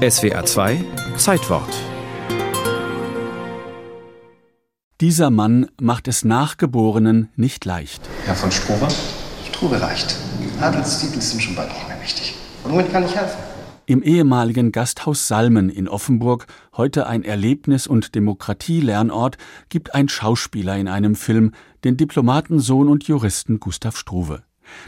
SWA 2 Zeitwort Dieser Mann macht es Nachgeborenen nicht leicht. Herr von Struve? Struve reicht. Adelstitel sind schon bald nicht mehr wichtig. Womit kann ich helfen? Im ehemaligen Gasthaus Salmen in Offenburg, heute ein Erlebnis- und Demokratielernort, gibt ein Schauspieler in einem Film den Diplomatensohn und Juristen Gustav Struve.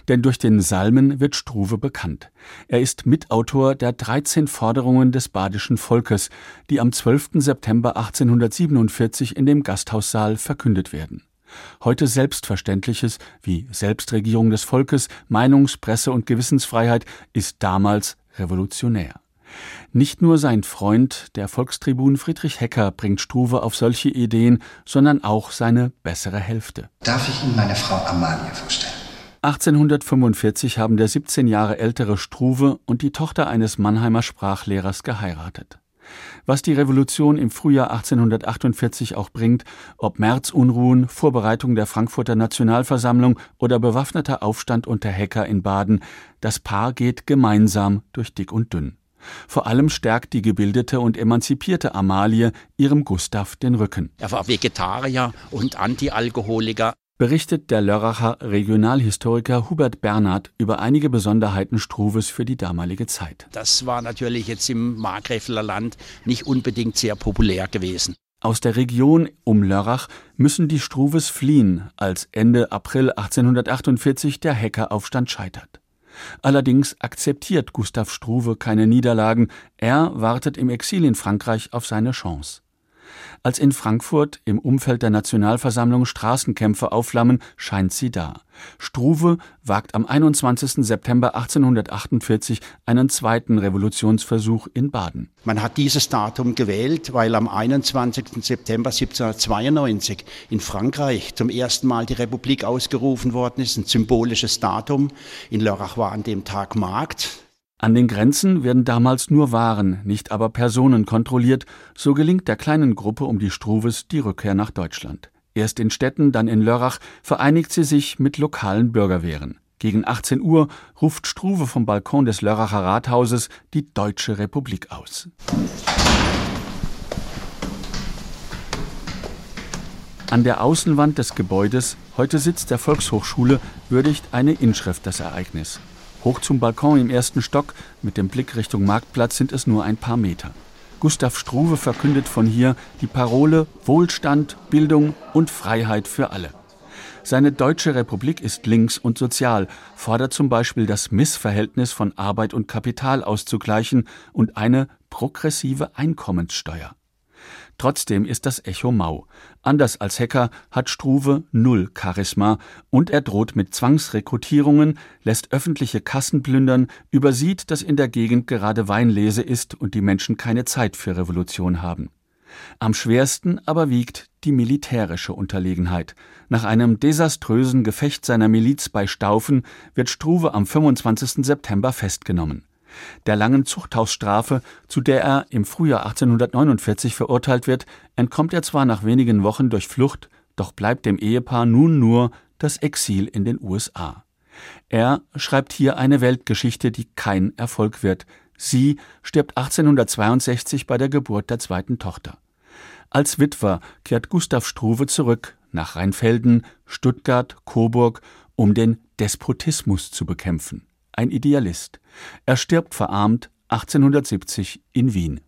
Denn durch den Salmen wird Struve bekannt. Er ist Mitautor der 13 Forderungen des badischen Volkes, die am 12. September 1847 in dem Gasthaussaal verkündet werden. Heute Selbstverständliches wie Selbstregierung des Volkes, Meinungs-, Presse- und Gewissensfreiheit ist damals revolutionär. Nicht nur sein Freund, der Volkstribun Friedrich Hecker, bringt Struve auf solche Ideen, sondern auch seine bessere Hälfte. Darf ich Ihnen meine Frau Amalie vorstellen? 1845 haben der 17 Jahre ältere Struve und die Tochter eines Mannheimer Sprachlehrers geheiratet. Was die Revolution im Frühjahr 1848 auch bringt, ob Märzunruhen, Vorbereitung der Frankfurter Nationalversammlung oder bewaffneter Aufstand unter Hacker in Baden, das Paar geht gemeinsam durch dick und dünn. Vor allem stärkt die gebildete und emanzipierte Amalie ihrem Gustav den Rücken. Er war Vegetarier und Antialkoholiker berichtet der Lörracher Regionalhistoriker Hubert Bernhard über einige Besonderheiten Struves für die damalige Zeit. Das war natürlich jetzt im Markgräfler Land nicht unbedingt sehr populär gewesen. Aus der Region um Lörrach müssen die Struves fliehen, als Ende April 1848 der Hackeraufstand scheitert. Allerdings akzeptiert Gustav Struve keine Niederlagen, er wartet im Exil in Frankreich auf seine Chance. Als in Frankfurt im Umfeld der Nationalversammlung Straßenkämpfe aufflammen, scheint sie da. Struve wagt am 21. September 1848 einen zweiten Revolutionsversuch in Baden. Man hat dieses Datum gewählt, weil am 21. September 1792 in Frankreich zum ersten Mal die Republik ausgerufen worden ist, ein symbolisches Datum. In Lörrach war an dem Tag Markt. An den Grenzen werden damals nur Waren, nicht aber Personen kontrolliert, so gelingt der kleinen Gruppe um die Struves die Rückkehr nach Deutschland. Erst in Städten, dann in Lörrach vereinigt sie sich mit lokalen Bürgerwehren. Gegen 18 Uhr ruft Struve vom Balkon des Lörracher Rathauses die Deutsche Republik aus. An der Außenwand des Gebäudes, heute Sitz der Volkshochschule, würdigt eine Inschrift das Ereignis. Hoch zum Balkon im ersten Stock mit dem Blick Richtung Marktplatz sind es nur ein paar Meter. Gustav Struve verkündet von hier die Parole Wohlstand, Bildung und Freiheit für alle. Seine deutsche Republik ist links und sozial, fordert zum Beispiel das Missverhältnis von Arbeit und Kapital auszugleichen und eine progressive Einkommenssteuer. Trotzdem ist das Echo mau. Anders als Hacker hat Struve null Charisma und er droht mit Zwangsrekrutierungen, lässt öffentliche Kassen plündern, übersieht, dass in der Gegend gerade Weinlese ist und die Menschen keine Zeit für Revolution haben. Am schwersten aber wiegt die militärische Unterlegenheit. Nach einem desaströsen Gefecht seiner Miliz bei Staufen wird Struve am 25. September festgenommen der langen Zuchthausstrafe, zu der er im Frühjahr 1849 verurteilt wird, entkommt er zwar nach wenigen Wochen durch Flucht, doch bleibt dem Ehepaar nun nur das Exil in den USA. Er schreibt hier eine Weltgeschichte, die kein Erfolg wird. Sie stirbt 1862 bei der Geburt der zweiten Tochter. Als Witwer kehrt Gustav Struve zurück nach Rheinfelden, Stuttgart, Coburg, um den Despotismus zu bekämpfen ein Idealist. Er stirbt verarmt 1870 in Wien